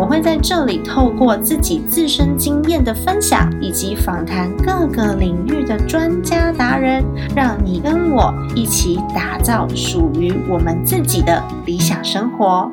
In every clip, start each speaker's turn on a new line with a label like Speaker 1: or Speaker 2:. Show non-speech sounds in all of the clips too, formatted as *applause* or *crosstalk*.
Speaker 1: 我会在这里透过自己自身经验的分享，以及访谈各个领域的专家达人，让你跟我一起打造属于我们自己的理想生活。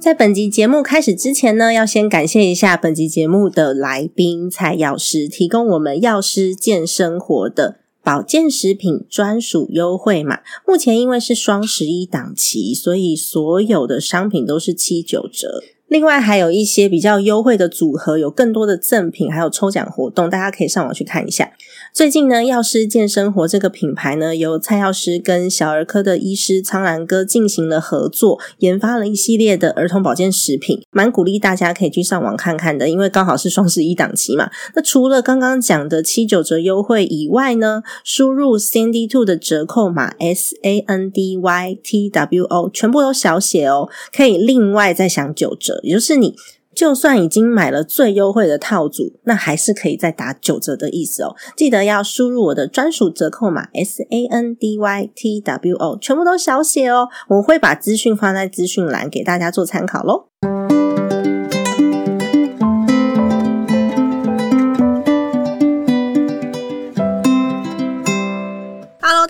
Speaker 1: 在本集节目开始之前呢，要先感谢一下本集节目的来宾蔡药师，提供我们药师健生活的保健食品专属优惠码。目前因为是双十一档期，所以所有的商品都是七九折。另外还有一些比较优惠的组合，有更多的赠品，还有抽奖活动，大家可以上网去看一下。最近呢，药师健生活这个品牌呢，由蔡药师跟小儿科的医师苍兰哥进行了合作，研发了一系列的儿童保健食品，蛮鼓励大家可以去上网看看的，因为刚好是双十一档期嘛。那除了刚刚讲的七九折优惠以外呢，输入 Sandy Two 的折扣码 S A N D Y T W O，全部都小写哦，可以另外再享九折。也就是你就算已经买了最优惠的套组，那还是可以再打九折的意思哦。记得要输入我的专属折扣码 S A N D Y T W O，全部都小写哦。我会把资讯放在资讯栏给大家做参考喽。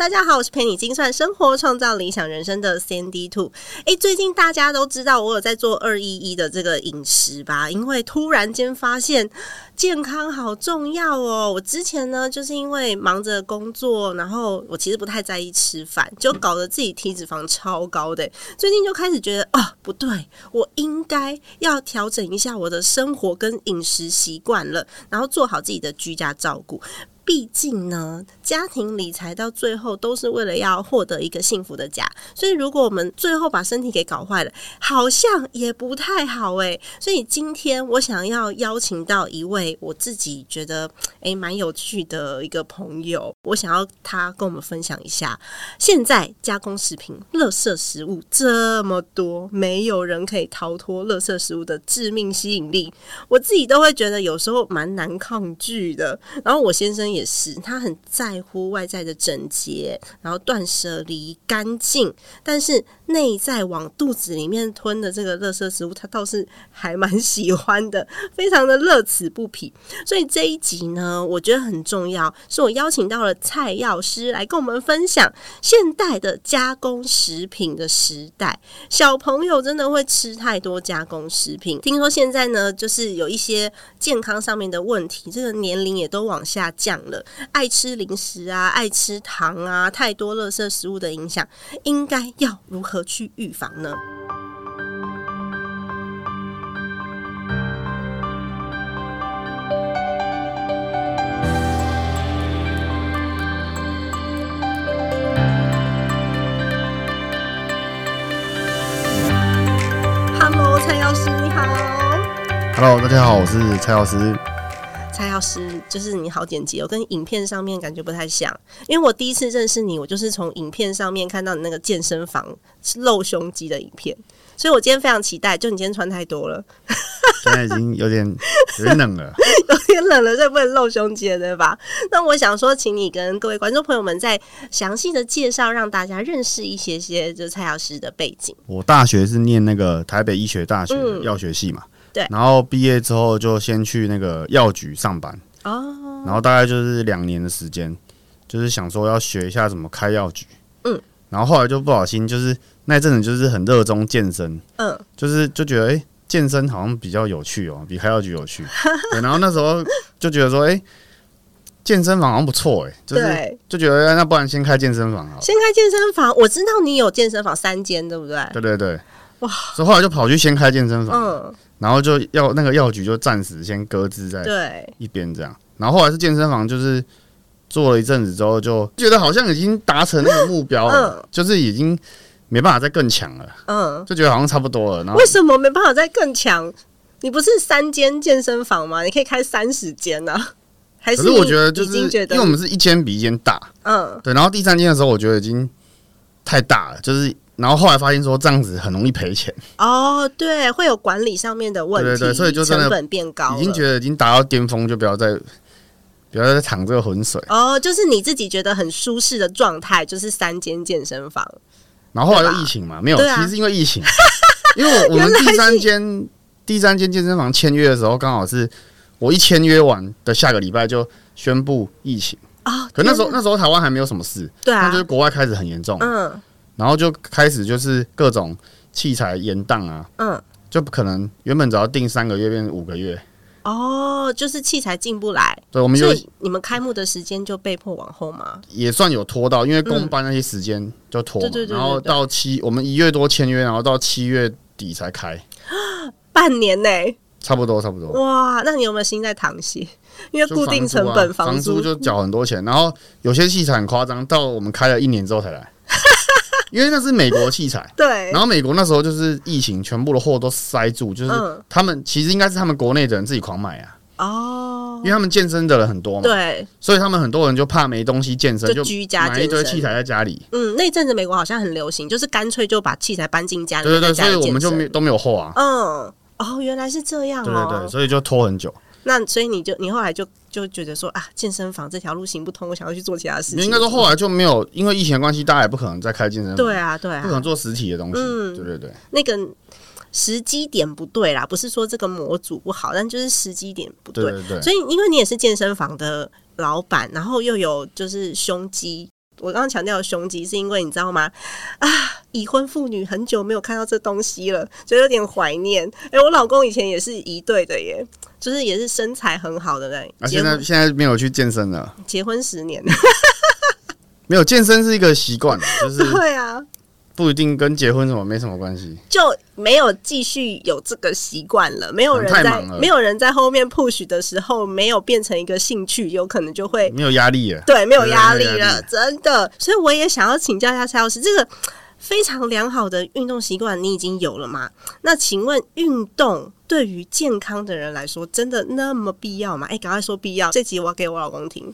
Speaker 1: 大家好，我是陪你精算生活、创造理想人生的 Sandy Two。哎，最近大家都知道我有在做二一一的这个饮食吧？因为突然间发现健康好重要哦。我之前呢，就是因为忙着工作，然后我其实不太在意吃饭，就搞得自己体脂肪超高的。最近就开始觉得啊，不对，我应该要调整一下我的生活跟饮食习惯了，然后做好自己的居家照顾。毕竟呢，家庭理财到最后都是为了要获得一个幸福的家，所以如果我们最后把身体给搞坏了，好像也不太好诶。所以今天我想要邀请到一位我自己觉得诶蛮有趣的一个朋友，我想要他跟我们分享一下，现在加工食品、垃圾食物这么多，没有人可以逃脱垃圾食物的致命吸引力，我自己都会觉得有时候蛮难抗拒的。然后我先生。也是，他很在乎外在的整洁，然后断舍离干净，但是内在往肚子里面吞的这个垃圾食物，他倒是还蛮喜欢的，*laughs* 非常的乐此不疲。所以这一集呢，我觉得很重要，是我邀请到了蔡药师来跟我们分享现代的加工食品的时代。小朋友真的会吃太多加工食品，听说现在呢，就是有一些健康上面的问题，这个年龄也都往下降。了，爱吃零食啊，爱吃糖啊，太多垃圾食物的影响，应该要如何去预防呢？Hello，蔡药师，你好。
Speaker 2: Hello，大家好，我是蔡药师。
Speaker 1: 蔡药师，就是你好简洁，我跟影片上面感觉不太像。因为我第一次认识你，我就是从影片上面看到你那个健身房露胸肌的影片，所以我今天非常期待。就你今天穿太多了，
Speaker 2: 现在已经有点有点冷了，
Speaker 1: 有点冷了，所以不能露胸肌了，对吧？那我想说，请你跟各位观众朋友们再详细的介绍，让大家认识一些些，就蔡老师的背景。
Speaker 2: 我大学是念那个台北医学大学药学系嘛。
Speaker 1: 对，
Speaker 2: 然后毕业之后就先去那个药局上班哦，然后大概就是两年的时间，就是想说要学一下怎么开药局，嗯，然后后来就不小心，就是那阵子就是很热衷健身，嗯，就是就觉得哎，健身好像比较有趣哦，比开药局有趣，*laughs* 对，然后那时候就觉得说，哎，健身房好像不错，哎，就是就觉得那不然先开健身房好，
Speaker 1: 先开健身房，我知道你有健身房三间，对不对？
Speaker 2: 对对对，哇，所以后来就跑去先开健身房，嗯。然后就要那个药局就暂时先搁置在一边，这样。然后后来是健身房，就是做了一阵子之后，就觉得好像已经达成那个目标了，就是已经没办法再更强了。嗯，就觉得好像差不多了。
Speaker 1: 然后为什么没办法再更强？你不是三间健身房吗？你可以开三十间呢？还是
Speaker 2: 我觉得就是因为我们是一间比一间大。嗯，对。然后第三间的时候，我觉得已经太大了，就是然后后来发现说这样子很容易赔钱。
Speaker 1: 哦，对，会有管理上面的问题，
Speaker 2: 对对，所以就
Speaker 1: 成本变高，
Speaker 2: 已经觉得已经达到巅峰，就不要再不要再淌这个浑水。
Speaker 1: 哦，就是你自己觉得很舒适的状态，就是三间健身房。
Speaker 2: 然后后来又疫情嘛，没有，其实是因为疫情，*laughs* 因为我们第三间第三间健身房签约的时候，刚好是我一签约完的下个礼拜就宣布疫情。啊！可那时候那时候台湾还没有什么事，
Speaker 1: 对啊，
Speaker 2: 就是国外开始很严重，嗯，然后就开始就是各种器材延档啊，嗯，就不可能原本只要定三个月变成五个月，
Speaker 1: 哦，就是器材进不来，
Speaker 2: 对，我们就
Speaker 1: 你们开幕的时间就被迫往后吗？
Speaker 2: 也算有拖到，因为公班那些时间就拖，然后到七我们一月多签约，然后到七月底才开，*gasps*
Speaker 1: 半年呢，
Speaker 2: 差不多差不多。
Speaker 1: 哇，那你有没有心在淌血？因为固定成本
Speaker 2: 房
Speaker 1: 租
Speaker 2: 就缴很多钱，然后有些器材很夸张，到我们开了一年之后才来，因为那是美国器材。
Speaker 1: 对，
Speaker 2: 然后美国那时候就是疫情，全部的货都塞住，就是他们其实应该是他们国内的人自己狂买啊。哦，因为他们健身的人很多嘛，
Speaker 1: 对，
Speaker 2: 所以他们很多人就怕没东西健身，
Speaker 1: 就居家
Speaker 2: 买一堆器材在家里。
Speaker 1: 嗯，那阵子美国好像很流行，就是干脆就把器材搬进家里。
Speaker 2: 对对对，所以我们就没都没有货啊。
Speaker 1: 嗯，哦，原来是这样。
Speaker 2: 对对对，所以就拖很久。
Speaker 1: 那所以你就你后来就就觉得说啊，健身房这条路行不通，我想要去做其他事情。
Speaker 2: 应该说后来就没有，因为疫情关系，大家也不可能再开健身房。
Speaker 1: 对啊，对啊，
Speaker 2: 不可能做实体的东西。嗯，对对对。
Speaker 1: 那个时机点不对啦，不是说这个模组不好，但就是时机点不对。
Speaker 2: 对对。
Speaker 1: 所以因为你也是健身房的老板，然后又有就是胸肌。我刚刚强调的胸肌，是因为你知道吗？啊，已婚妇女很久没有看到这东西了，就有点怀念。哎，我老公以前也是一对的耶，就是也是身材很好的那。
Speaker 2: 啊，现在现在没有去健身了。
Speaker 1: 结婚十年，*laughs*
Speaker 2: 没有健身是一个习惯，*laughs* 就是
Speaker 1: 对啊。
Speaker 2: 不一定跟结婚什么没什么关系，
Speaker 1: 就没有继续有这个习惯了。没有人在，没有人在后面 push 的时候，没有变成一个兴趣，有可能就会
Speaker 2: 没有压力了。
Speaker 1: 对，没有压力了，真的。所以我也想要请教一下蔡老师，这个非常良好的运动习惯，你已经有了吗？那请问运动？对于健康的人来说，真的那么必要吗？哎，赶快说必要！这集我要给我老公听。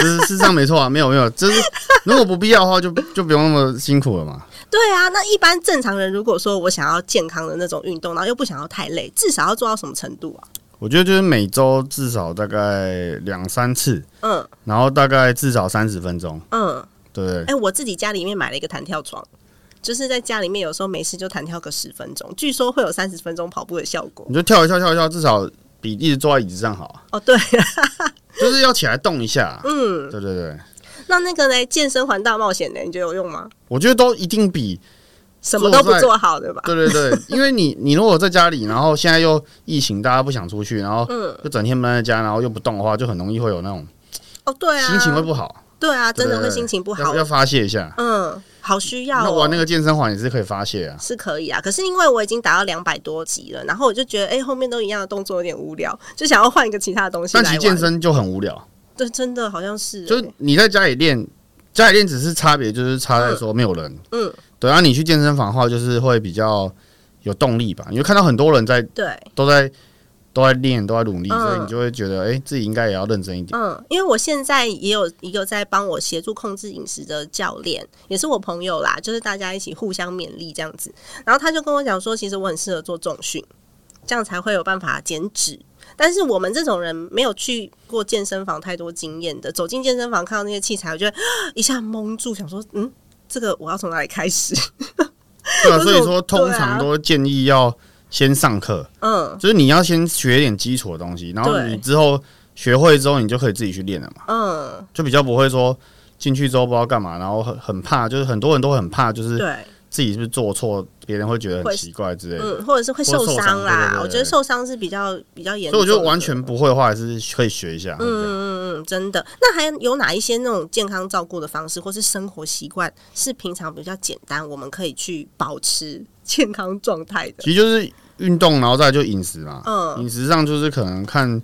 Speaker 2: 事实上没错啊，没 *laughs* 有没有，就是如果不必要的话，就就不用那么辛苦了嘛。
Speaker 1: 对啊，那一般正常人如果说我想要健康的那种运动，然后又不想要太累，至少要做到什么程度啊？
Speaker 2: 我觉得就是每周至少大概两三次，嗯，然后大概至少三十分钟，嗯，对。
Speaker 1: 哎，我自己家里面买了一个弹跳床。就是在家里面，有时候没事就弹跳个十分钟，据说会有三十分钟跑步的效果。
Speaker 2: 你就跳一跳，跳一跳，至少比一直坐在椅子上好。
Speaker 1: 哦，对，
Speaker 2: 就是要起来动一下。*laughs* 嗯，对对对。
Speaker 1: 那那个呢？健身环大冒险呢？你觉得有用吗？
Speaker 2: 我觉得都一定比
Speaker 1: 什么都不做好，对吧？
Speaker 2: 对对对，因为你你如果在家里，然后现在又疫情，大家不想出去，然后嗯，就整天闷在家，然后又不动的话，就很容易会有那种
Speaker 1: 哦，对啊，
Speaker 2: 心情会不好。
Speaker 1: 对啊，真的会心情不好，
Speaker 2: 要发泄一下。
Speaker 1: 嗯。好需要，那
Speaker 2: 玩那个健身环也是可以发泄啊，
Speaker 1: 是可以啊。可是因为我已经达到两百多级了，然后我就觉得，哎，后面都一样的动作有点无聊，*laughs* 就想要换一个其他的东西。
Speaker 2: 但其实健身就很无聊，
Speaker 1: 对，真的好像是。
Speaker 2: 就是你在家里练，家里练只是差别，就是差在说没有人。嗯，对啊，你去健身房的话，就是会比较有动力吧？你会看到很多人在，
Speaker 1: 对，
Speaker 2: 都在。都在练，都在努力，所以你就会觉得，哎，自己应该也要认真一点。
Speaker 1: 嗯，因为我现在也有一个在帮我协助控制饮食的教练，也是我朋友啦，就是大家一起互相勉励这样子。然后他就跟我讲说，其实我很适合做重训，这样才会有办法减脂。但是我们这种人没有去过健身房太多经验的，走进健身房看到那些器材，我觉得一下懵住，想说，嗯，这个我要从哪里开始？*laughs* *laughs*
Speaker 2: 对啊，所以说通常都建议要。先上课，嗯，就是你要先学一点基础的东西，然后你之后学会之后，你就可以自己去练了嘛，嗯，就比较不会说进去之后不知道干嘛，然后很很怕，就是很多人都很怕，就是
Speaker 1: 对。
Speaker 2: 自己是不是做错，别人会觉得很奇怪之类的，
Speaker 1: 嗯，或者是会受伤啦。我觉得受伤是比较比较严
Speaker 2: 重，所以我觉得完全不会的话，还是可以学一下。嗯
Speaker 1: 嗯嗯，真的。那还有哪一些那种健康照顾的方式，或是生活习惯是平常比较简单，我们可以去保持健康状态的？
Speaker 2: 其实就是。运动，然后再就饮食嘛。嗯，饮食上就是可能看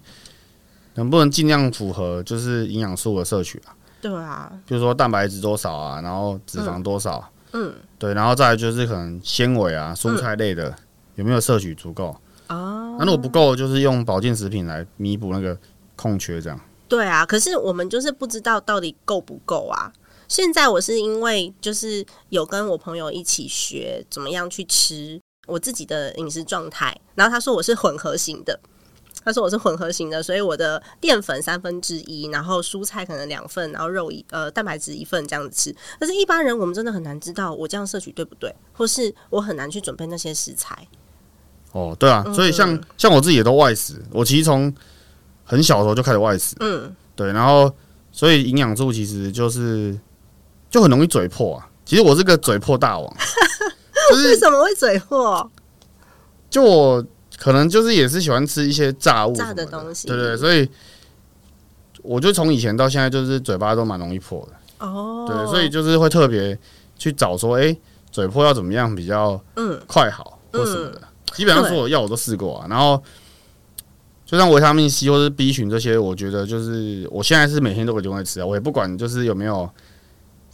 Speaker 2: 能不能尽量符合，就是营养素的摄取啊。
Speaker 1: 对啊，
Speaker 2: 比如说蛋白质多少啊，然后脂肪多少。嗯，对，然后再就是可能纤维啊，蔬菜类的有没有摄取足够啊，那如果不够，就是用保健食品来弥补那个空缺，这样。
Speaker 1: 对啊，可是我们就是不知道到底够不够啊。现在我是因为就是有跟我朋友一起学怎么样去吃我自己的饮食状态，然后他说我是混合型的。他说我是混合型的，所以我的淀粉三分之一，然后蔬菜可能两份，然后肉一呃蛋白质一份这样子吃。但是一般人我们真的很难知道我这样摄取对不对，或是我很难去准备那些食材。
Speaker 2: 哦，对啊，所以像像我自己也都外食，我其实从很小的时候就开始外食，嗯，对，然后所以营养素其实就是就很容易嘴破啊。其实我是个嘴破大王，*laughs*
Speaker 1: 为什么会嘴破？
Speaker 2: 就我。可能就是也是喜欢吃一些炸物、
Speaker 1: 炸的东西，
Speaker 2: 对对，所以我就从以前到现在，就是嘴巴都蛮容易破的。哦，对，所以就是会特别去找说，哎，嘴破要怎么样比较嗯快好或什么的。基本上所有药我都试过啊，然后就像维他命 C 或是 B 群这些，我觉得就是我现在是每天都会定会吃啊，我也不管就是有没有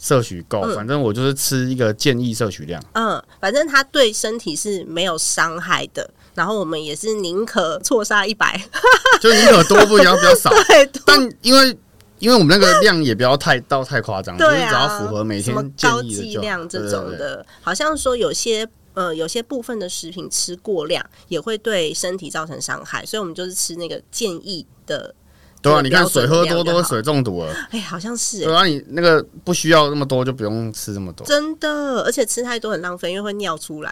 Speaker 2: 摄取够，反正我就是吃一个建议摄取量。
Speaker 1: 嗯，反正它对身体是没有伤害的。然后我们也是宁可错杀一百，*laughs*
Speaker 2: 就宁可多不要比较少。*laughs*
Speaker 1: 对，
Speaker 2: 但因为因为我们那个量也不要太到太夸张，*laughs* 就是只要符合每天
Speaker 1: 高剂量这种的。好像说有些呃有些部分的食品吃过量也会对身体造成伤害，所以我们就是吃那个建议的。
Speaker 2: 对啊，你看水喝多多，水中毒了。
Speaker 1: 哎，好像是。
Speaker 2: 对啊，你那个不需要那么多，就不用吃那么多。
Speaker 1: 真的，而且吃太多很浪费，因为会尿出来。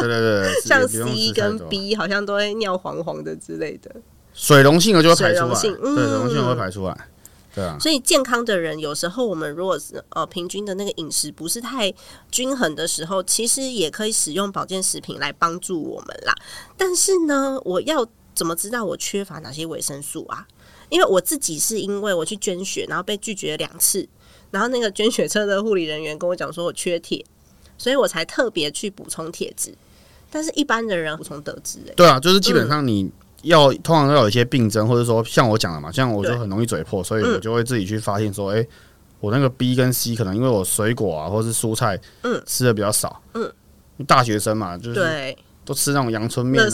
Speaker 2: 对 *laughs* 对对，
Speaker 1: 像 C 跟 B 好像都会尿黄黄的之类的。
Speaker 2: 水溶性的就会排出来，对，水溶性会排出来。对啊，
Speaker 1: 所以健康的人有时候我们如果是呃平均的那个饮食不是太均衡的时候，其实也可以使用保健食品来帮助我们啦。但是呢，我要怎么知道我缺乏哪些维生素啊？因为我自己是因为我去捐血，然后被拒绝了两次，然后那个捐血车的护理人员跟我讲说我缺铁，所以我才特别去补充铁质。但是一般的人补充得知，哎，
Speaker 2: 对啊，就是基本上你要通常要有一些病症，或者说像我讲的嘛，像我就很容易嘴破，所以我就会自己去发现说，哎，我那个 B 跟 C 可能因为我水果啊或者是蔬菜嗯。吃的比较少，嗯，大学生嘛，就是对。都吃那种阳春面啊，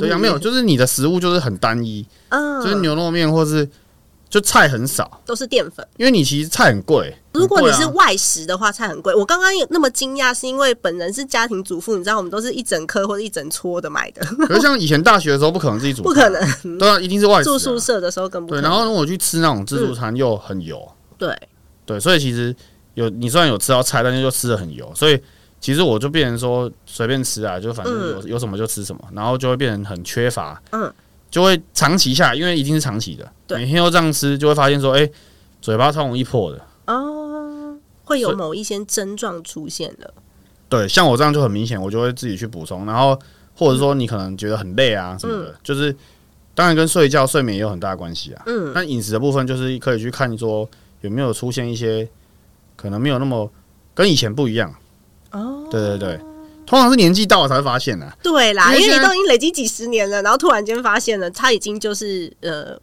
Speaker 2: 对，阳没有，就是你的食物就是很单一，嗯，就是牛肉面或是就菜很少，
Speaker 1: 都是淀粉。
Speaker 2: 因为你其实菜很贵，
Speaker 1: 如果你是外食的话，菜很贵。我刚刚有那么惊讶，是因为本人是家庭主妇，你知道我们都是一整颗或者一整撮的买的。*laughs*
Speaker 2: 可是像以前大学的时候，不可能自己煮，
Speaker 1: 不可能，
Speaker 2: 对啊，一定是外
Speaker 1: 住宿舍的时候更不
Speaker 2: 对。然后我去吃那种自助餐又很油，
Speaker 1: 对。
Speaker 2: 对，所以其实有你虽然有吃到菜，但是又吃的很油，所以。其实我就变成说随便吃啊，就反正有有什么就吃什么，然后就会变成很缺乏，嗯，就会长期下来，因为一定是长期的，每天都这样吃，就会发现说，哎，嘴巴超容易破的，
Speaker 1: 哦，会有某一些症状出现的。
Speaker 2: 对，像我这样就很明显，我就会自己去补充，然后或者说你可能觉得很累啊什么的，就是当然跟睡觉睡眠也有很大关系啊，嗯，那饮食的部分就是可以去看说有没有出现一些可能没有那么跟以前不一样。哦，对对对，通常是年纪到了才会发现的。
Speaker 1: 对啦，因为你都已经累积几十年了，然后突然间发现了，他已经就是呃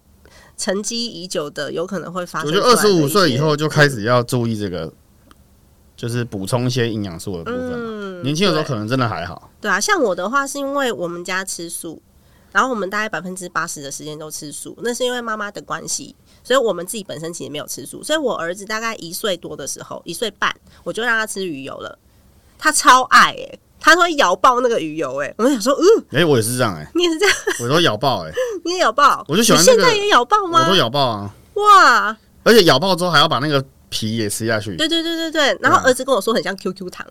Speaker 1: 沉积已久的，有可能会发生。
Speaker 2: 我觉得二十五岁以后就开始要注意这个，就是补充一些营养素的部分。嗯年轻的时候可能真的还好。
Speaker 1: 对啊，像我的话是因为我们家吃素，然后我们大概百分之八十的时间都吃素，那是因为妈妈的关系，所以我们自己本身其实没有吃素。所以我儿子大概一岁多的时候，一岁半，我就让他吃鱼油了。他超爱哎，他会咬爆那个鱼油哎，我就想说，嗯，
Speaker 2: 哎，我也是这样哎，
Speaker 1: 你也是这样，
Speaker 2: 我都咬爆哎，*laughs*
Speaker 1: 你也咬爆，
Speaker 2: 我就喜欢
Speaker 1: 现在也咬爆吗？
Speaker 2: 我都咬爆啊，
Speaker 1: 哇！
Speaker 2: 而且咬爆之后还要把那个皮也吃下去，
Speaker 1: 对对对对对。然后儿子跟我说很像 QQ 糖，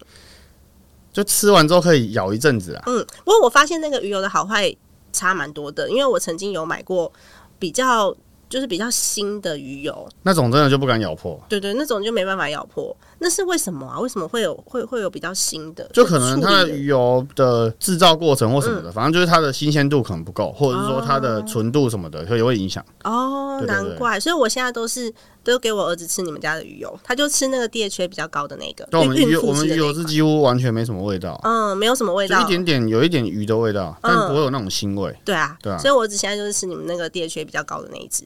Speaker 2: 就吃完之后可以咬一阵子啊。
Speaker 1: 嗯，不过我发现那个鱼油的好坏差蛮多的，因为我曾经有买过比较。就是比较新的鱼油，
Speaker 2: 那种真的就不敢咬破。
Speaker 1: 对对，那种就没办法咬破。那是为什么啊？为什么会有会会有比较新的？
Speaker 2: 就可能它的鱼油的制造过程或什么的，反正就是它的新鲜度可能不够，或者是说它的纯度什么的会会影响。
Speaker 1: 哦，难怪。所以我现在都是都给我儿子吃你们家的鱼油，他就吃那个 DHA 比较高的那个。
Speaker 2: 对我们鱼我们鱼油是几乎完全没什么味道。
Speaker 1: 嗯，没有什么味道，
Speaker 2: 一点点有一点鱼的味道，但不会有那种腥味。
Speaker 1: 对啊，对啊。所以我儿子现在就是吃你们那个 DHA 比较高的那一只。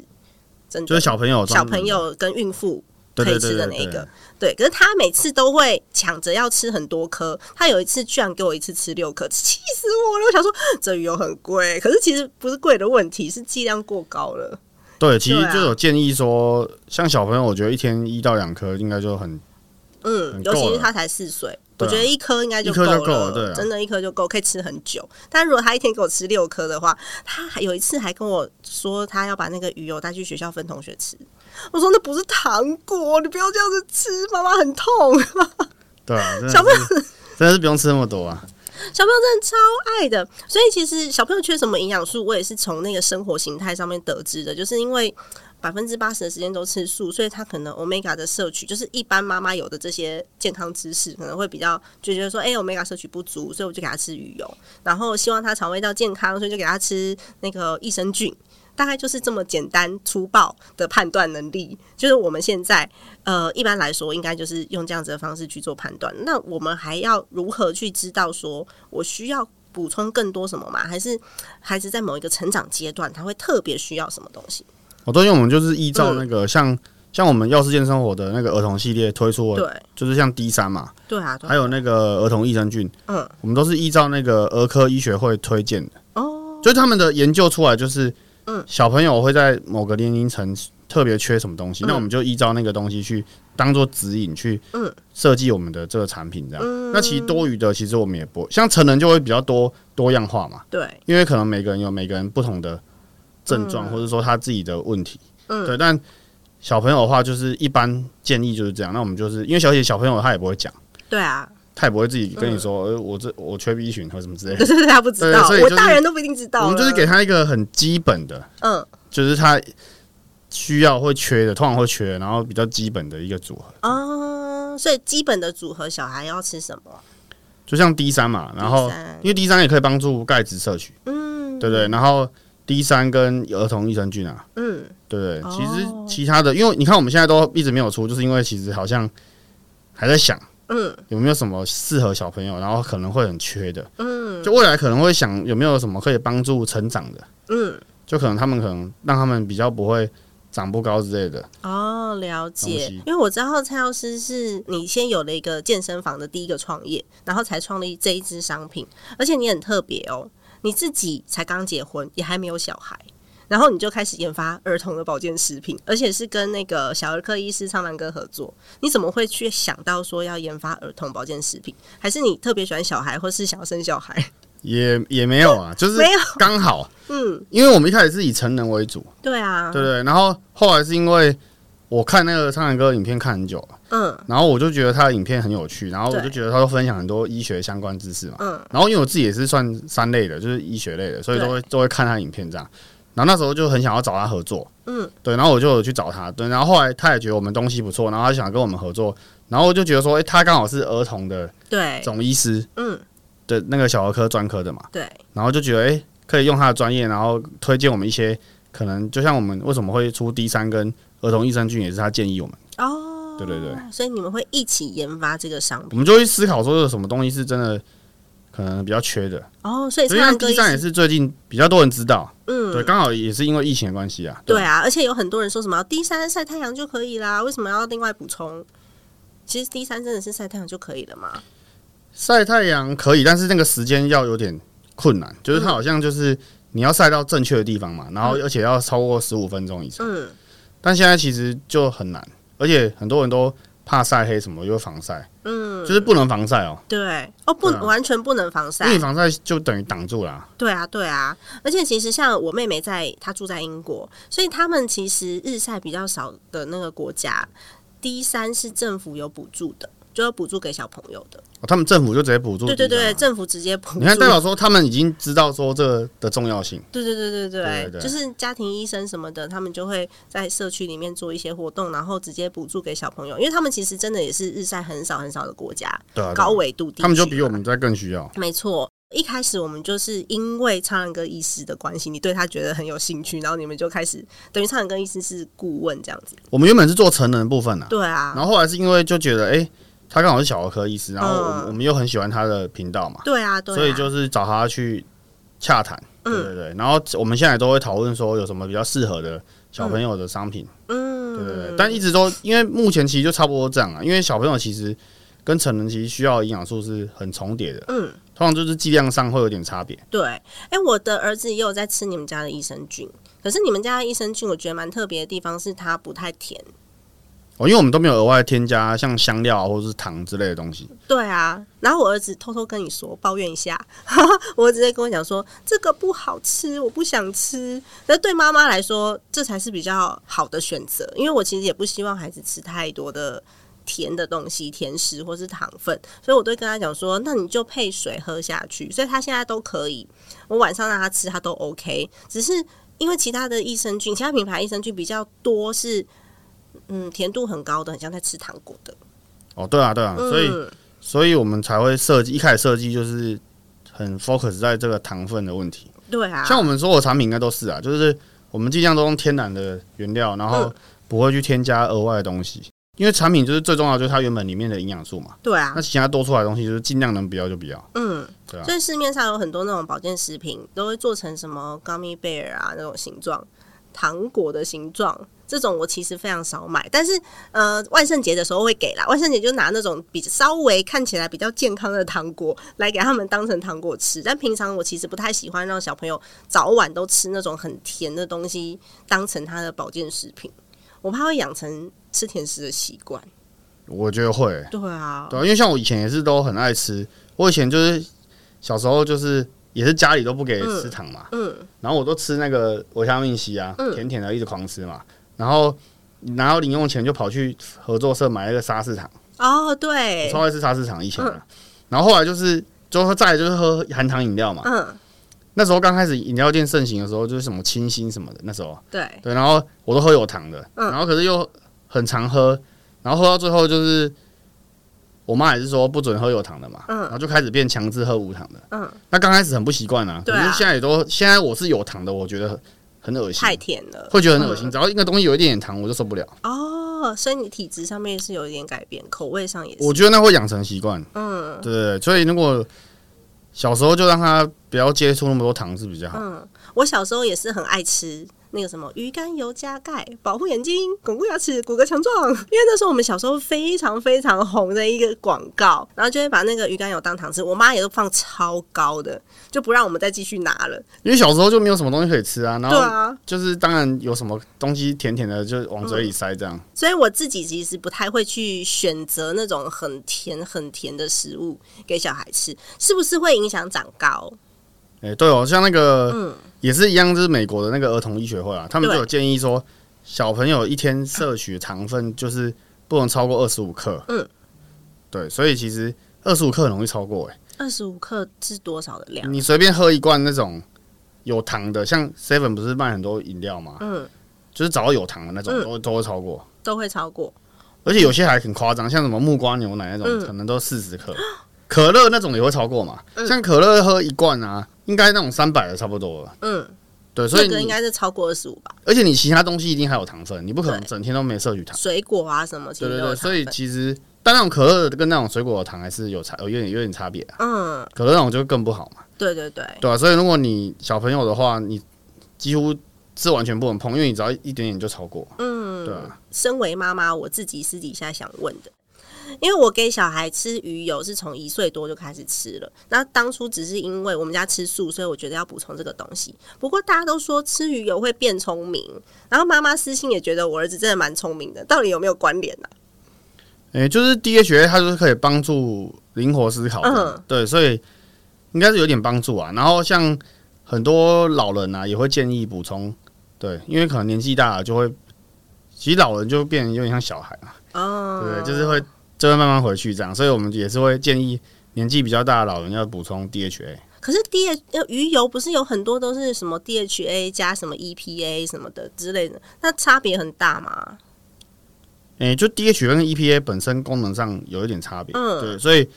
Speaker 2: 真的就是小朋友、
Speaker 1: 小朋友跟孕妇可以吃的那一个，对。可是他每次都会抢着要吃很多颗，他有一次居然给我一次吃六颗，气死我了！我想说这鱼油很贵，可是其实不是贵的问题，是剂量过高了。
Speaker 2: 对，其实就有建议说，像小朋友，我觉得一天一到两颗应该就很
Speaker 1: 嗯，尤其是他才四岁，我觉得一颗应该
Speaker 2: 就
Speaker 1: 够
Speaker 2: 了，
Speaker 1: 对，真的，一颗就够，可以吃很久。但如果他一天给我吃六颗的话，他还有一次还跟我说，他要把那个鱼油带去学校分同学吃。我说那不是糖果，你不要这样子吃，妈妈很痛。*laughs*
Speaker 2: 对啊，小朋友真的是不用吃那么多啊。
Speaker 1: 小朋友真的超爱的，所以其实小朋友缺什么营养素，我也是从那个生活形态上面得知的，就是因为。百分之八十的时间都吃素，所以他可能 omega 的摄取就是一般妈妈有的这些健康知识，可能会比较就觉得说，哎，omega 摄取不足，所以我就给他吃鱼油，然后希望他肠胃道健康，所以就给他吃那个益生菌，大概就是这么简单粗暴的判断能力。就是我们现在呃，一般来说应该就是用这样子的方式去做判断。那我们还要如何去知道说我需要补充更多什么吗？还是孩子在某一个成长阶段，他会特别需要什么东西？
Speaker 2: 我最近我们就是依照那个像像我们药师健生活的那个儿童系列推出，
Speaker 1: 对，
Speaker 2: 就是像 D 三嘛，
Speaker 1: 对啊，
Speaker 2: 还有那个儿童益生菌，嗯，我们都是依照那个儿科医学会推荐的哦，就他们的研究出来就是，嗯，小朋友会在某个年龄层特别缺什么东西，那我们就依照那个东西去当做指引去，嗯，设计我们的这个产品这样。那其实多余的其实我们也不像成人就会比较多多样化嘛，
Speaker 1: 对，
Speaker 2: 因为可能每个人有每个人不同的。症状或者说他自己的问题，嗯，对，但小朋友的话就是一般建议就是这样。那我们就是因为小姐小朋友他也不会讲，
Speaker 1: 对啊，
Speaker 2: 他也不会自己跟你说，呃，我这我缺 B 群或什么之类
Speaker 1: 的，*laughs* 是他不知道，我大人都不一定知道。
Speaker 2: 我们就是给他一个很基本的，嗯，就是他需要会缺的，通常会缺，然后比较基本的一个组合。
Speaker 1: 哦，所以基本的组合，小孩要吃什么？
Speaker 2: 就像 D 三嘛，然后因为 D 三也可以帮助钙质摄取，嗯，对对，然后。D 三跟儿童益生菌啊，嗯，对对？其实其他的，因为你看我们现在都一直没有出，就是因为其实好像还在想，嗯，有没有什么适合小朋友，然后可能会很缺的，嗯，就未来可能会想有没有什么可以帮助成长的，嗯，就可能他们可能让他们比较不会长不高之类的。
Speaker 1: 哦，了解。因为我知道蔡药师是你先有了一个健身房的第一个创业，然后才创立这一支商品，而且你很特别哦。你自己才刚结婚，也还没有小孩，然后你就开始研发儿童的保健食品，而且是跟那个小儿科医师苍兰哥合作。你怎么会去想到说要研发儿童保健食品？还是你特别喜欢小孩，或是想要生小孩？*laughs*
Speaker 2: 也也没有啊，就是刚好，嗯，因为我们一开始是以成人为主，
Speaker 1: 对啊，
Speaker 2: 对对，然后后来是因为。我看那个苍兰哥影片看很久了，嗯，然后我就觉得他的影片很有趣，然后我就觉得他都分享很多医学相关知识嘛，嗯，然后因为我自己也是算三类的，就是医学类的，所以都会都会看他影片这样，然后那时候就很想要找他合作，嗯，对，然后我就去找他，对，然后后来他也觉得我们东西不错，然后他想跟我们合作，然后我就觉得说，哎，他刚好是儿童的
Speaker 1: 对。
Speaker 2: 总医师，嗯，的那个小儿科专科的嘛，
Speaker 1: 对，
Speaker 2: 然后就觉得哎，可以用他的专业，然后推荐我们一些可能就像我们为什么会出 D 三跟儿童益生菌也是他建议我们。哦，对对对，
Speaker 1: 所以你们会一起研发这个商品，
Speaker 2: 我们就会思考说有什么东西是真的可能比较缺的。
Speaker 1: 哦，所以
Speaker 2: 这样 D 三也是最近比较多人知道，嗯，对，刚好也是因为疫情的关系啊。
Speaker 1: 对啊，而且有很多人说什么 D 三晒太阳就可以啦，为什么要另外补充？其实 D 三真的是晒太阳就可以了嘛？
Speaker 2: 晒太阳可以，但是那个时间要有点困难，就是它好像就是你要晒到正确的地方嘛，然后而且要超过十五分钟以上。嗯，但现在其实就很难。而且很多人都怕晒黑，什么又防晒，嗯，就是不能防晒哦。
Speaker 1: 对，哦，不，完全不能防晒，
Speaker 2: 因为防晒就等于挡住了。
Speaker 1: 对啊，对啊。而且其实像我妹妹在，她住在英国，所以他们其实日晒比较少的那个国家，D 三是政府有补助的。就要补助给小朋友的，
Speaker 2: 他们政府就直接补助。
Speaker 1: 对对对，政府直接补。
Speaker 2: 你看，代表说他们已经知道说这的重要性。
Speaker 1: 对对对对对，就是家庭医生什么的，他们就会在社区里面做一些活动，然后直接补助给小朋友，因为他们其实真的也是日晒很少很少的国家，
Speaker 2: 对
Speaker 1: 高纬度地区，
Speaker 2: 他们就比我们在更需要。
Speaker 1: 没错，一开始我们就是因为苍兰哥医师的关系，你对他觉得很有兴趣，然后你们就开始等于苍兰哥医师是顾问这样子。
Speaker 2: 我们原本是做成人部分的，
Speaker 1: 对啊，
Speaker 2: 然后后来是因为就觉得哎。他刚好是小儿科医师，然后我我们又很喜欢他的频道嘛，
Speaker 1: 对啊，
Speaker 2: 所以就是找他去洽谈，对对对。然后我们现在都会讨论说有什么比较适合的小朋友的商品，嗯，对对对。但一直都因为目前其实就差不多这样啊，因为小朋友其实跟成人其实需要营养素是很重叠的，嗯，通常就是剂量上会有点差别。
Speaker 1: 对，哎，我的儿子也有在吃你们家的益生菌，可是你们家的益生菌我觉得蛮特别的地方是它不太甜。
Speaker 2: 哦，因为我们都没有额外添加像香料或者是糖之类的东西。
Speaker 1: 对啊，然后我儿子偷偷跟你说抱怨一下，*laughs* 我儿子在跟我讲说这个不好吃，我不想吃。那对妈妈来说，这才是比较好的选择，因为我其实也不希望孩子吃太多的甜的东西、甜食或是糖分，所以我都跟他讲说，那你就配水喝下去。所以他现在都可以，我晚上让他吃，他都 OK。只是因为其他的益生菌，其他品牌益生菌比较多是。嗯，甜度很高的，很像在吃糖果的。
Speaker 2: 哦，对啊，对啊，所以，所以我们才会设计，一开始设计就是很 focus 在这个糖分的问题。
Speaker 1: 对啊，
Speaker 2: 像我们所有产品应该都是啊，就是我们尽量都用天然的原料，然后不会去添加额外的东西，因为产品就是最重要，就是它原本里面的营养素嘛。
Speaker 1: 对啊，
Speaker 2: 那其他多出来的东西，就是尽量能不要就不要。
Speaker 1: 嗯，对啊。所以市面上有很多那种保健食品，都会做成什么 gummy bear 啊那种形状，糖果的形状。这种我其实非常少买，但是呃，万圣节的时候会给啦。万圣节就拿那种比稍微看起来比较健康的糖果来给他们当成糖果吃。但平常我其实不太喜欢让小朋友早晚都吃那种很甜的东西当成他的保健食品，我怕会养成吃甜食的习惯。
Speaker 2: 我觉得会，
Speaker 1: 对啊，
Speaker 2: 对啊，因为像我以前也是都很爱吃，我以前就是小时候就是也是家里都不给吃糖嘛，嗯，然后我都吃那个维他命 C 啊，甜甜的一直狂吃嘛。然后拿到零用钱就跑去合作社买那个沙士糖
Speaker 1: 哦，对，
Speaker 2: 超爱吃沙士糖以前的。然后后来就是就后再就是喝含糖饮料嘛，嗯，那时候刚开始饮料店盛行的时候，就是什么清新什么的，那时候。
Speaker 1: 对。
Speaker 2: 对，然后我都喝有糖的，嗯。然后可是又很常喝，然后喝到最后就是我妈也是说不准喝有糖的嘛，嗯，然后就开始变强制喝无糖的，嗯，那刚开始很不习惯啊，可是现在也都现在我是有糖的，我觉得。很恶心，
Speaker 1: 太甜了，
Speaker 2: 会觉得很恶心。只要一个东西有一点点糖，我就受不了。
Speaker 1: 哦，所以你体质上面是有一点改变，口味上也是。
Speaker 2: 我觉得那会养成习惯。嗯，对，所以如果小时候就让他不要接触那么多糖是比较好。嗯，
Speaker 1: 我小时候也是很爱吃。那个什么鱼肝油加钙，保护眼睛，巩固牙齿，骨骼强壮。因为那时候我们小时候非常非常红的一个广告，然后就会把那个鱼肝油当糖吃。我妈也都放超高的，就不让我们再继续拿了。
Speaker 2: 因为小时候就没有什么东西可以吃啊，然后就是当然有什么东西甜甜的就往嘴里塞这样。
Speaker 1: 所以我自己其实不太会去选择那种很甜很甜的食物给小孩吃，是不是会影响长高？
Speaker 2: 哎，对哦，像那个，也是一样，就是美国的那个儿童医学会啊，他们就有建议说，小朋友一天摄取糖分就是不能超过二十五克。嗯，对，所以其实二十五克很容易超过。哎，
Speaker 1: 二十五克是多少的量？
Speaker 2: 你随便喝一罐那种有糖的，像 Seven 不是卖很多饮料吗？嗯，就是找到有糖的那种，都都会超过，
Speaker 1: 都会超过。
Speaker 2: 而且有些还很夸张，像什么木瓜牛奶那种，可能都四十克。可乐那种也会超过嘛？像可乐喝一罐啊，应该那种三百的差不多了。嗯，对，所以
Speaker 1: 应该是超过二十五吧。
Speaker 2: 而且你其他东西一定还有糖分，你不可能整天都没摄取糖。
Speaker 1: 水果啊什么，
Speaker 2: 对对对，所以其实但那种可乐跟那种水果的糖还是有差，有点有点差别啊。嗯，可乐那种就更不好嘛。
Speaker 1: 对对对，
Speaker 2: 对啊。所以如果你小朋友的话，你几乎是完全不能碰，因为你只要一点点就超过。嗯，对啊。
Speaker 1: 身为妈妈，我自己私底下想问的。因为我给小孩吃鱼油是从一岁多就开始吃了，那当初只是因为我们家吃素，所以我觉得要补充这个东西。不过大家都说吃鱼油会变聪明，然后妈妈私信也觉得我儿子真的蛮聪明的，到底有没有关联呢？
Speaker 2: 诶，就是 DHA 它就是可以帮助灵活思考的，对，所以应该是有点帮助啊。然后像很多老人啊，也会建议补充，对，因为可能年纪大了就会，其实老人就变得有点像小孩嘛，哦，对，就是会。就会慢慢回去这样，所以我们也是会建议年纪比较大的老人要补充 DHA。
Speaker 1: 可是 D H 鱼油不是有很多都是什么 DHA 加什么 EPA 什么的之类的，那差别很大吗？
Speaker 2: 诶，就 DHA 跟 EPA 本身功能上有一点差别，嗯，对，所以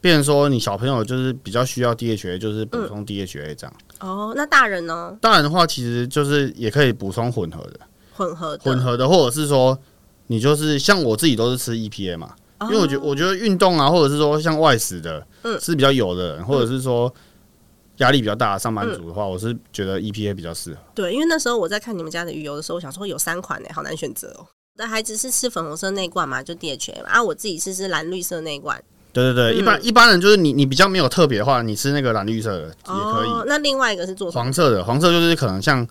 Speaker 2: 变成说你小朋友就是比较需要 DHA，就是补充 DHA 这样。
Speaker 1: 哦，那大人呢？
Speaker 2: 大人的话其实就是也可以补充混合的，
Speaker 1: 混合
Speaker 2: 混合的，或者是说你就是像我自己都是吃 EPA 嘛。因为我觉我觉得运动啊，或者是说像外食的，嗯，是比较有的人，或者是说压力比较大的上班族的话，我是觉得 EPA 比较适合。
Speaker 1: 对，因为那时候我在看你们家的鱼油的时候，我想说有三款呢，好难选择哦。的孩子是吃粉红色那罐嘛，就 DHA 嘛，啊，我自己是吃蓝绿色那罐。
Speaker 2: 对对对，一般一般人就是你你比较没有特别的话，你吃那个蓝绿色的也可以。
Speaker 1: 那另外一个是做
Speaker 2: 黄色的，黄色就是可能像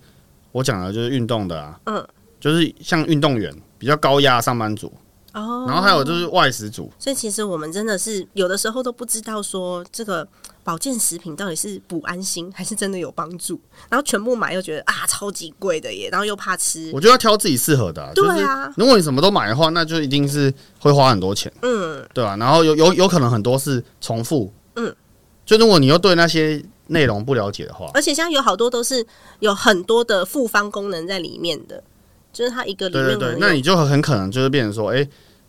Speaker 2: 我讲的，就是运动的啊，嗯，就是像运动员。比较高压上班族。哦，然后还有就是外食族，
Speaker 1: 所以其实我们真的是有的时候都不知道说这个保健食品到底是补安心还是真的有帮助，然后全部买又觉得啊超级贵的耶，然后又怕吃。
Speaker 2: 我觉得要挑自己适合的，对啊。如果你什么都买的话，那就一定是会花很多钱，嗯，对吧？然后有有有可能很多是重复，嗯，就如果你又对那些内容不了解的话，
Speaker 1: 而且现在有好多都是有很多的复方功能在里面的，就是它一个里面，
Speaker 2: 对对，那你就很可能就是变成说，哎。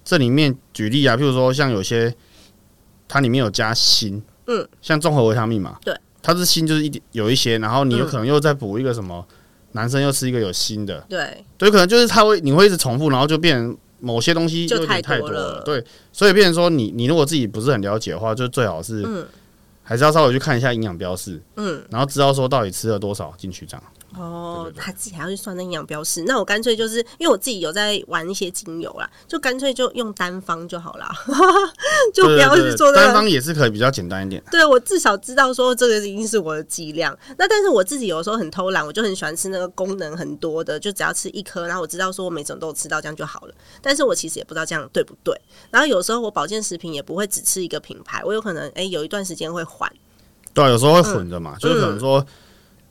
Speaker 2: 这里面举例啊，譬如说像有些它里面有加锌，嗯，像综合维他命嘛，
Speaker 1: 对，
Speaker 2: 它是锌就是一点有一些，然后你有可能又再补一个什么，男生又吃一个有锌的，
Speaker 1: 对，
Speaker 2: 对，可能就是它会你会一直重复，然后就变成某些东西就太多了，对，所以变成说你你如果自己不是很了解的话，就最好是，嗯，还是要稍微去看一下营养标示，嗯，然后知道说到底吃了多少进去这样。
Speaker 1: 哦，他自己还要去算那营养标识，那我干脆就是因为我自己有在玩一些精油啦，就干脆就用单方就好啦，*laughs* 就不要去做
Speaker 2: 单方也是可以比较简单一点。
Speaker 1: 对我至少知道说这个已经是我的剂量。那但是我自己有时候很偷懒，我就很喜欢吃那个功能很多的，就只要吃一颗，然后我知道说我每种都有吃到这样就好了。但是我其实也不知道这样对不对。然后有时候我保健食品也不会只吃一个品牌，我有可能哎有一段时间会换。
Speaker 2: 对，有时候会混着嘛，就是可能说，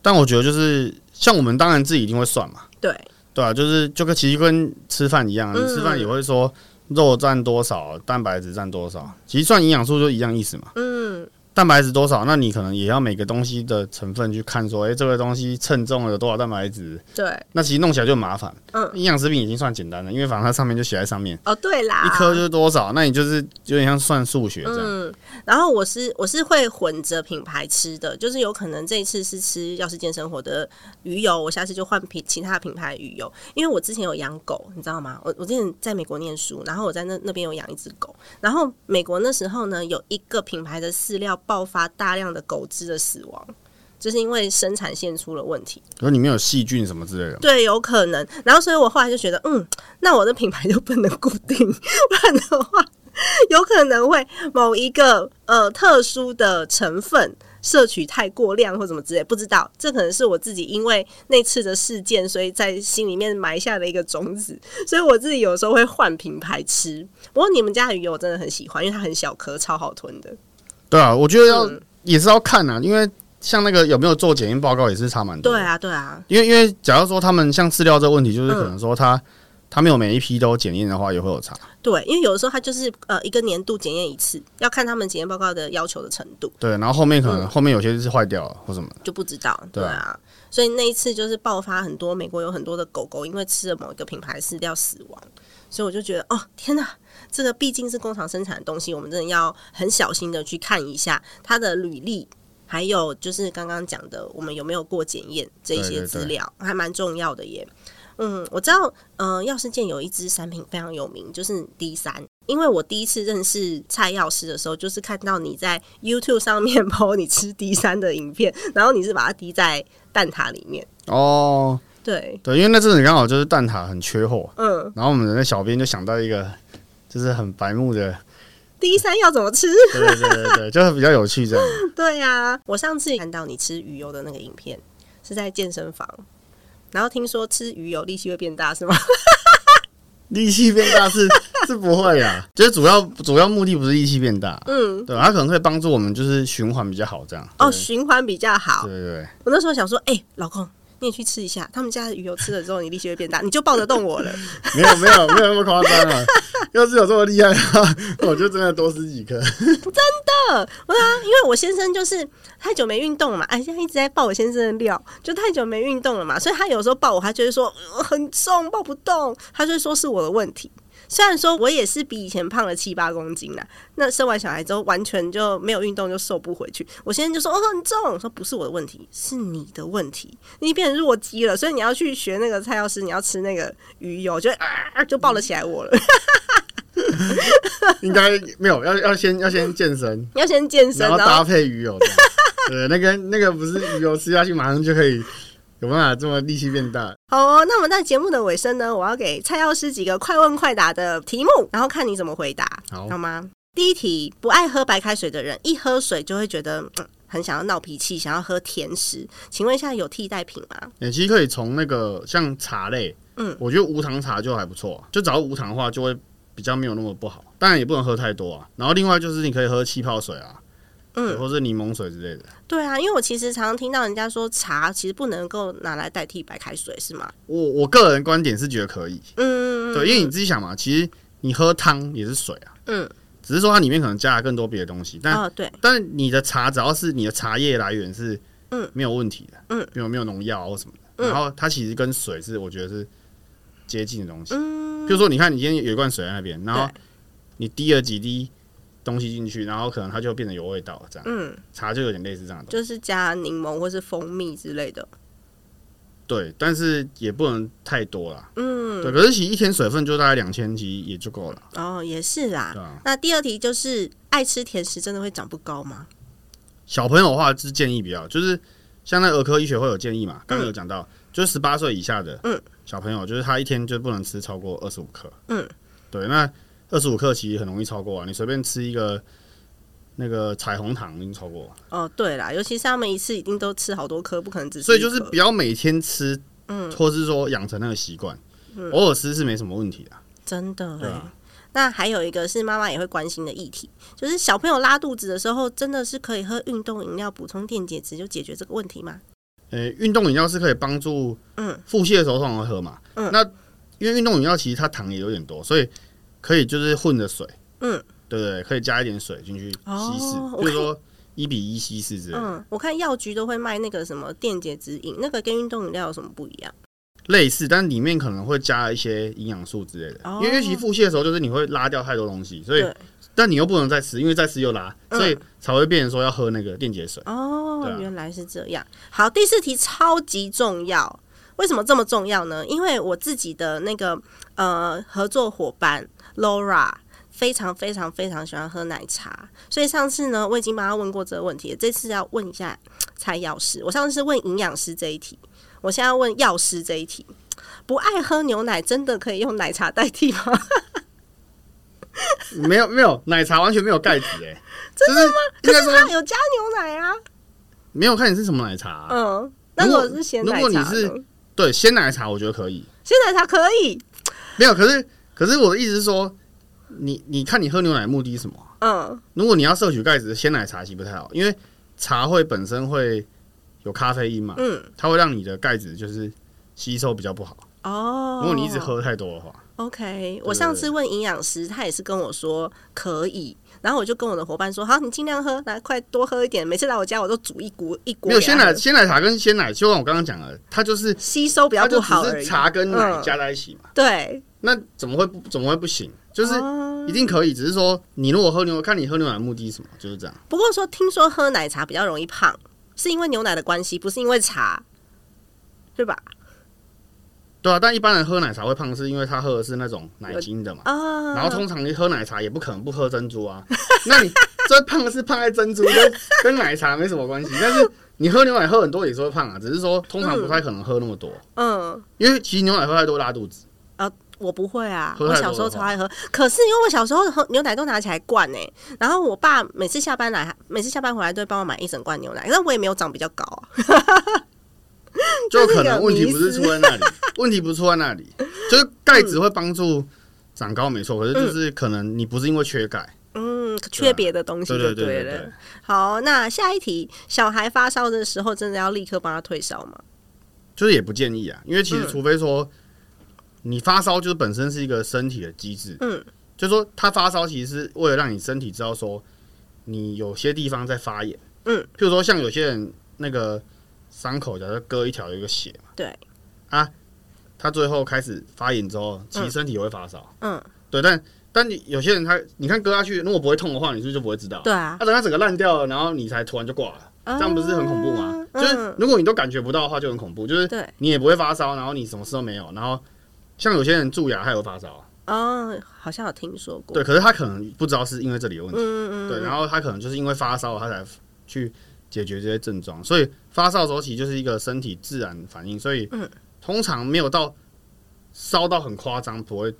Speaker 2: 但我觉得就是。像我们当然自己一定会算嘛，
Speaker 1: 对
Speaker 2: 对啊，就是就跟其实跟吃饭一样，你吃饭也会说肉占多少，蛋白质占多少，其实算营养素就一样意思嘛。嗯。蛋白质多少？那你可能也要每个东西的成分去看，说，哎，这个东西称重了有多少蛋白质？
Speaker 1: 对。
Speaker 2: 那其实弄起来就麻烦。嗯。营养食品已经算简单了，因为反正它上面就写在上面。
Speaker 1: 哦，对啦。
Speaker 2: 一颗就是多少？那你就是有点像算数学这样。嗯。
Speaker 1: 然后我是我是会混着品牌吃的，就是有可能这一次是吃药师健生活的鱼油，我下次就换品其他品牌鱼油。因为我之前有养狗，你知道吗？我我之前在美国念书，然后我在那那边有养一只狗，然后美国那时候呢有一个品牌的饲料爆发大量。的狗只的死亡，就是因为生产线出了问题，
Speaker 2: 然后里面有细菌什么之类的，
Speaker 1: 对，有可能。然后，所以我后来就觉得，嗯，那我的品牌就不能固定，*laughs* 不然的话，*laughs* 有可能会某一个呃特殊的成分摄取太过量或什么之类，不知道。这可能是我自己因为那次的事件，所以在心里面埋下的一个种子。*laughs* 所以我自己有时候会换品牌吃。不过你们家的鱼油我真的很喜欢，因为它很小颗，超好吞的。
Speaker 2: 对啊，我觉得要。也是要看啊，因为像那个有没有做检验报告也是差蛮多。
Speaker 1: 对啊，对啊。
Speaker 2: 因为因为假如说他们像饲料这个问题，就是可能说他他没有每一批都检验的话，也会有差。
Speaker 1: 对，因为有的时候他就是呃一个年度检验一次，要看他们检验报告的要求的程度。
Speaker 2: 对，然后后面可能后面有些是坏掉了或什么，
Speaker 1: 就不知道。对啊，所以那一次就是爆发很多，美国有很多的狗狗因为吃了某一个品牌饲料死亡，所以我就觉得哦天哪！这个毕竟是工厂生产的东西，我们真的要很小心的去看一下它的履历，还有就是刚刚讲的，我们有没有过检验这些资料，还蛮重要的耶。嗯，我知道，嗯，药师健有一支产品非常有名，就是 D 三。因为我第一次认识蔡药师的时候，就是看到你在 YouTube 上面 *laughs* 播你吃 D 三的影片，然后你是把它滴在蛋挞里面。哦，对
Speaker 2: 对，因为那阵子刚好就是蛋挞很缺货，嗯，然后我们的小编就想到一个。就是很白目的
Speaker 1: 第三要怎么吃？
Speaker 2: 对对对对，就是比较有趣这样。*laughs*
Speaker 1: 对呀，我上次看到你吃鱼油的那个影片，是在健身房，然后听说吃鱼油力气会变大，是吗？*laughs*
Speaker 2: 力气变大是 *laughs* 是不会啊，就是主要主要目的不是力气变大，嗯，对，它可能会帮助我们就是循环比较好这样。
Speaker 1: 哦，循环比较好。
Speaker 2: 对对。
Speaker 1: 我那时候想说，哎，老公。你也去吃一下，他们家的鱼油吃了之后，你力气会变大，你就抱得动我了。*laughs*
Speaker 2: 没有没有没有那么夸张啊！*laughs* 要是有这么厉害的话，*laughs* 我就真的多吃几颗。真
Speaker 1: 的，我啊，因为我先生就是太久没运动了嘛，哎，现在一直在抱我先生的料，就太久没运动了嘛，所以他有时候抱我，他就会说很重，抱不动，他就说是我的问题。虽然说我也是比以前胖了七八公斤啦，那生完小孩之后完全就没有运动就瘦不回去。我现在就说哦很重，我说不是我的问题，是你的问题，你变成弱鸡了，所以你要去学那个蔡药师，你要吃那个鱼油，*laughs* 就啊就抱了起来我了。
Speaker 2: 应该没有，要要先要先健身，*laughs*
Speaker 1: 要先健身，
Speaker 2: 然后搭配鱼油。对，那个那个不是鱼油吃下去马上就可以。有办法这么力气变大？
Speaker 1: 好哦，那我们在节目的尾声呢，我要给蔡药师几个快问快答的题目，然后看你怎么回答，好吗？第一题，不爱喝白开水的人，一喝水就会觉得很想要闹脾气，想要喝甜食，请问一下有替代品吗？
Speaker 2: 其实可以从那个像茶类，嗯，我觉得无糖茶就还不错，就找无糖的话就会比较没有那么不好，当然也不能喝太多啊。然后另外就是你可以喝气泡水啊，嗯，或者柠檬水之类的。
Speaker 1: 对啊，因为我其实常常听到人家说茶其实不能够拿来代替白开水，是吗？
Speaker 2: 我我个人观点是觉得可以，嗯，对，因为你自己想嘛，其实你喝汤也是水啊，嗯，只是说它里面可能加了更多别的东西，但
Speaker 1: 对，
Speaker 2: 但你的茶只要是你的茶叶来源是嗯。没有问题的，嗯，没有没有农药或什么的，然后它其实跟水是我觉得是。接近的东西，嗯，比如说，你看，你今天有一罐水在那边，然后你滴了几滴东西进去，然后可能它就变得有味道，这样，嗯，茶就有点类似这样的，
Speaker 1: 就是加柠檬或是蜂蜜之类的，
Speaker 2: 对，但是也不能太多啦，嗯，对，可是其实一天水分就大概两千级也就够了，
Speaker 1: 哦，也是啦，那第二题就是爱吃甜食真的会长不高吗？
Speaker 2: 小朋友的话是建议比较，就是像那儿科医学会有建议嘛，刚刚有讲到。就是十八岁以下的嗯。小朋友，就是他一天就不能吃超过二十五克。嗯，对，那二十五克其实很容易超过啊。你随便吃一个那个彩虹糖已经超过。
Speaker 1: 哦，对啦，尤其是他们一次一定都吃好多颗，不可能只吃
Speaker 2: 所以就是不要每天吃，嗯，或是说养成那个习惯，偶尔吃是没什么问题的。
Speaker 1: 真的，对。那还有一个是妈妈也会关心的议题，就是小朋友拉肚子的时候，真的是可以喝运动饮料补充电解质就解决这个问题吗？
Speaker 2: 呃，运动饮料是可以帮助嗯腹泻的时候通常会喝嘛。嗯，那因为运动饮料其实它糖也有点多，所以可以就是混着水，嗯，对不对？可以加一点水进去稀释，比如说一比一稀释之类。嗯，
Speaker 1: 我看药局都会卖那个什么电解质饮，那个跟运动饮料有什么不一样？
Speaker 2: 类似，但里面可能会加一些营养素之类的。因为其实腹泻的时候就是你会拉掉太多东西，所以。但你又不能再吃，因为再吃又拉，所以才会变成说要喝那个电解水。
Speaker 1: 哦，原来是这样。好，第四题超级重要，为什么这么重要呢？因为我自己的那个呃合作伙伴 Laura 非常非常非常喜欢喝奶茶，所以上次呢我已经帮他问过这个问题，这次要问一下蔡药师。我上次是问营养师这一题，我现在要问药师这一题：不爱喝牛奶真的可以用奶茶代替吗？*laughs*
Speaker 2: 没有没有，奶茶完全没有盖子哎，
Speaker 1: 真的吗？可是它有加牛奶啊。
Speaker 2: 没有看你是什么奶茶。
Speaker 1: 嗯，如果是咸奶茶，
Speaker 2: 如果你是对鲜奶茶，我觉得可以。
Speaker 1: 鲜奶茶可以。
Speaker 2: 没有，可是可是我的意思是说，你你看你喝牛奶目的是什么？嗯，如果你要摄取钙质，鲜奶茶其实不太好，因为茶会本身会有咖啡因嘛，嗯，它会让你的钙质就是吸收比较不好。哦，如果你一直喝太多的话。
Speaker 1: OK，我上次问营养师，他也是跟我说可以，然后我就跟我的伙伴说，好，你尽量喝，来快多喝一点。每次来我家，我都煮一锅一锅。
Speaker 2: 没有鲜奶，鲜奶茶跟鲜奶，就像我刚刚讲的，它就是
Speaker 1: 吸收比较不好，
Speaker 2: 是茶跟奶加在一起嘛。
Speaker 1: 对，
Speaker 2: 那怎么会不怎么会不行？就是一定可以，只是说你如果喝牛，看你喝牛奶的目的是什么，就是这样。
Speaker 1: 不过说听说喝奶茶比较容易胖，是因为牛奶的关系，不是因为茶，对吧？
Speaker 2: 对啊，但一般人喝奶茶会胖，是因为他喝的是那种奶精的嘛。啊。然后通常你喝奶茶也不可能不喝珍珠啊。那你 *laughs* 这胖的是胖在珍珠，跟跟奶茶没什么关系。但是你喝牛奶喝很多也是会胖啊，只是说通常不太可能喝那么多。嗯。因为其实牛奶喝太多拉肚子。
Speaker 1: 啊，我不会啊，我小时候超爱喝。可是因为我小时候喝牛奶都拿起来灌呢，然后我爸每次下班来，每次下班回来都会帮我买一整罐牛奶，但我也没有长比较高啊。*laughs*
Speaker 2: 就可能问题不是出在那里，问题不是出在那里，就是钙质会帮助长高，没错。可是就是可能你不是因为缺钙，
Speaker 1: 嗯，缺别的东西就对了。好，那下一题，小孩发烧的时候，真的要立刻帮他退烧吗？
Speaker 2: 就是也不建议啊，因为其实除非说你发烧，就是本身是一个身体的机制，嗯，就是说他发烧其实是为了让你身体知道说你有些地方在发炎，嗯，譬如说像有些人那个。伤口假设割一条有一个血嘛？
Speaker 1: 对
Speaker 2: 啊，他最后开始发炎之后，其实身体也会发烧。嗯，对，但但你有些人他，你看割下去如果不会痛的话，你是不是就不会知道？
Speaker 1: 对啊，
Speaker 2: 他等他整个烂掉了，然后你才突然就挂了，这样不是很恐怖吗？就是如果你都感觉不到的话，就很恐怖。就是你也不会发烧，然后你什么事都没有，然后像有些人蛀牙还有发烧。
Speaker 1: 哦，好像有听说过。
Speaker 2: 对，可是他可能不知道是因为这里有问题。嗯嗯。对，然后他可能就是因为发烧，他才去。解决这些症状，所以发烧时期就是一个身体自然反应，所以通常没有到烧到很夸张，不会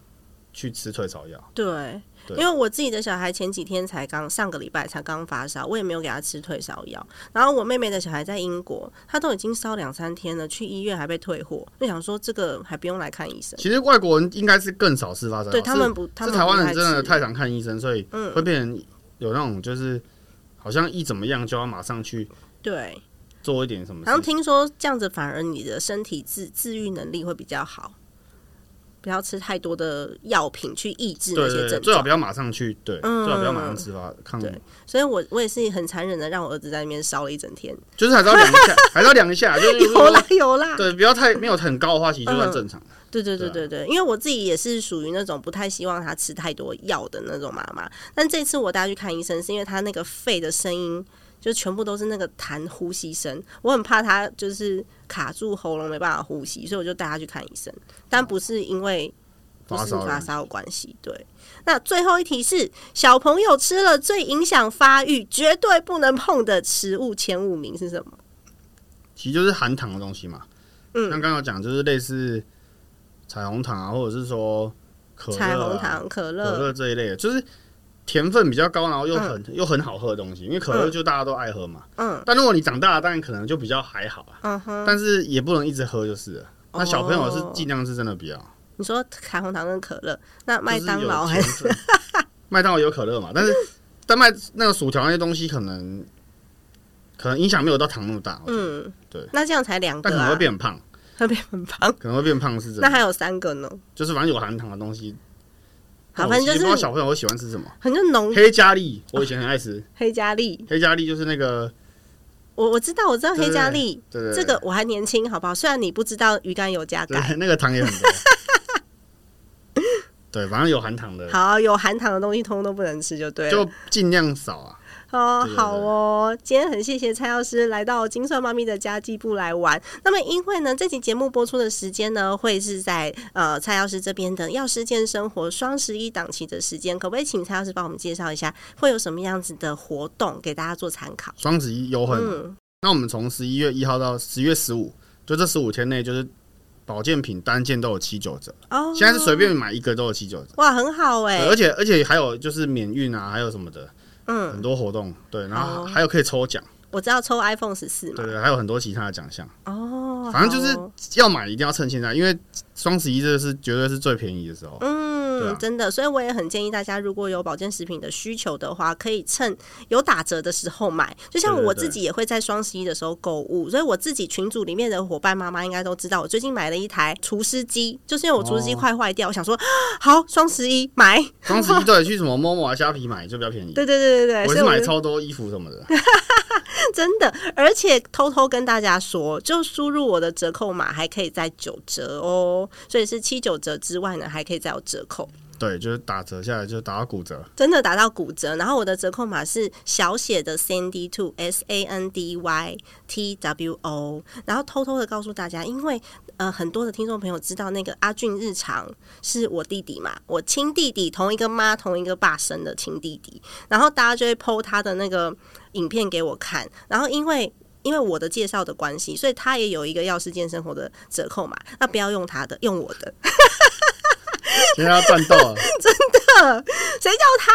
Speaker 2: 去吃退烧药。
Speaker 1: 对，因为我自己的小孩前几天才刚上个礼拜才刚发烧，我也没有给他吃退烧药。然后我妹妹的小孩在英国，他都已经烧两三天了，去医院还被退货，就想说这个还不用来看医生。
Speaker 2: 其实外国人应该是更少是发烧，
Speaker 1: 对他们不，是
Speaker 2: 台湾人真的太常看医生，所以会变成有那种就是好像一怎么样就要马上去
Speaker 1: 对
Speaker 2: 做一点什么。
Speaker 1: 好像听说这样子反而你的身体自自愈能力会比较好。不要吃太多的药品去抑制那些症状，
Speaker 2: 最好不要马上去，对，最好不要马上吃吧抗。
Speaker 1: 对，所以我我也是很残忍的，让我儿子在那边烧了一整天，
Speaker 2: 就是还是要量一下，*laughs* 还是要量一下，就是
Speaker 1: 有啦有啦，
Speaker 2: 对，不要太没有很高的话，其实就算正常。
Speaker 1: 对对对对对，因为我自己也是属于那种不太希望他吃太多药的那种妈妈，但这次我带他去看医生，是因为他那个肺的声音。就全部都是那个痰呼吸声，我很怕他就是卡住喉咙没办法呼吸，所以我就带他去看医生。但不是因为不是发烧有关系。对，那最后一题是小朋友吃了最影响发育、绝对不能碰的食物前五名是什么？
Speaker 2: 其实就是含糖的东西嘛。嗯，像刚刚讲，就是类似彩虹糖啊，或者是说可
Speaker 1: 彩虹糖、可乐、
Speaker 2: 可乐这一类的，就是。甜分比较高，然后又很又很好喝的东西，因为可乐就大家都爱喝嘛。嗯。但如果你长大了，当然可能就比较还好啊。嗯哼。但是也不能一直喝就是了。那小朋友是尽量是真的比较。
Speaker 1: 你说彩虹糖跟可乐，那麦当劳还是？*laughs*
Speaker 2: 麦当劳有可乐嘛？但是但麦那个薯条那些东西可能可能影响没有到糖那么大。嗯。对。
Speaker 1: 那这样才两个，
Speaker 2: 但可能会变胖。
Speaker 1: 会变很胖？
Speaker 2: 可能会变胖是真的。
Speaker 1: 那还有三个呢？
Speaker 2: 就是反正有含糖的东西。
Speaker 1: 好，反正就是
Speaker 2: 小朋友会喜欢吃什么？
Speaker 1: 很多浓
Speaker 2: 黑加力，我以前很爱吃
Speaker 1: 黑加力。
Speaker 2: 黑加力就是那个，
Speaker 1: 我我知道，我知道黑加力。对这个我还年轻，好不好？虽然你不知道鱼肝油加钙，
Speaker 2: 那个糖也很多。*laughs* 对，反正有含糖的。
Speaker 1: 好，有含糖的东西通通都不能吃，就对，
Speaker 2: 就尽量少啊。
Speaker 1: 哦，好哦，今天很谢谢蔡药师来到金算妈咪的家计部来玩。那么，因为呢，这期节目播出的时间呢，会是在呃蔡药师这边的药师健生活双十一档期的时间，可不可以请蔡药师帮我们介绍一下，会有什么样子的活动给大家做参考？
Speaker 2: 双十一优惠，那我们从十一月一号到十月十五，就这十五天内，就是保健品单件都有七九折哦。现在是随便买一个都有七九折，
Speaker 1: 哇，很好哎！
Speaker 2: 而且而且还有就是免运啊，还有什么的。嗯，很多活动，对，然后还有可以抽奖，
Speaker 1: 我知道抽 iPhone 十四嘛，
Speaker 2: 对对，还有很多其他的奖项。哦，反正就是要买一定要趁现在，因为双十一这个是绝对是最便宜的时候，嗯。
Speaker 1: 嗯，真的，所以我也很建议大家，如果有保健食品的需求的话，可以趁有打折的时候买。就像我自己也会在双十一的时候购物，所以我自己群组里面的伙伴妈妈应该都知道，我最近买了一台除湿机，就是因为我除湿机快坏掉，我想说好双十一买。
Speaker 2: 双十一对，去什么某某啊、虾皮买就比较便宜。
Speaker 1: 对对对对对，
Speaker 2: 我是买超多衣服什么的。*laughs*
Speaker 1: 真的，而且偷偷跟大家说，就输入我的折扣码，还可以再九折哦。所以是七九折之外呢，还可以再有折扣。
Speaker 2: 对，就是打折下来就打到骨折，
Speaker 1: 真的打到骨折。然后我的折扣码是小写的 Sandy Two S A N D Y T W O。然后偷偷的告诉大家，因为呃很多的听众朋友知道那个阿俊日常是我弟弟嘛，我亲弟弟，同一个妈同一个爸生的亲弟弟。然后大家就会 PO 他的那个影片给我看。然后因为因为我的介绍的关系，所以他也有一个药师健生活的折扣码。那不要用他的，用我的。*laughs*
Speaker 2: 因为他赚到了，*laughs*
Speaker 1: 真的，谁叫他？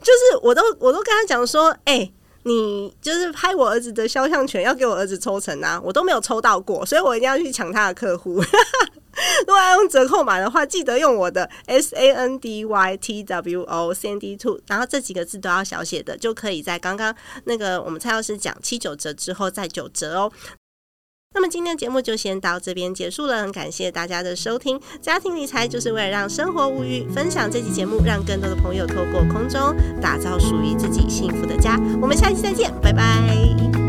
Speaker 1: 就是我都我都跟他讲说，哎，你就是拍我儿子的肖像权，要给我儿子抽成啊，我都没有抽到过，所以我一定要去抢他的客户。*laughs* 如果要用折扣码的话，记得用我的 S A N D Y T W O C D Two，然后这几个字都要小写的，就可以在刚刚那个我们蔡老师讲七九折之后再九折哦。那么今天的节目就先到这边结束了，很感谢大家的收听。家庭理财就是为了让生活无虞，分享这期节目，让更多的朋友透过空中打造属于自己幸福的家。我们下期再见，拜拜。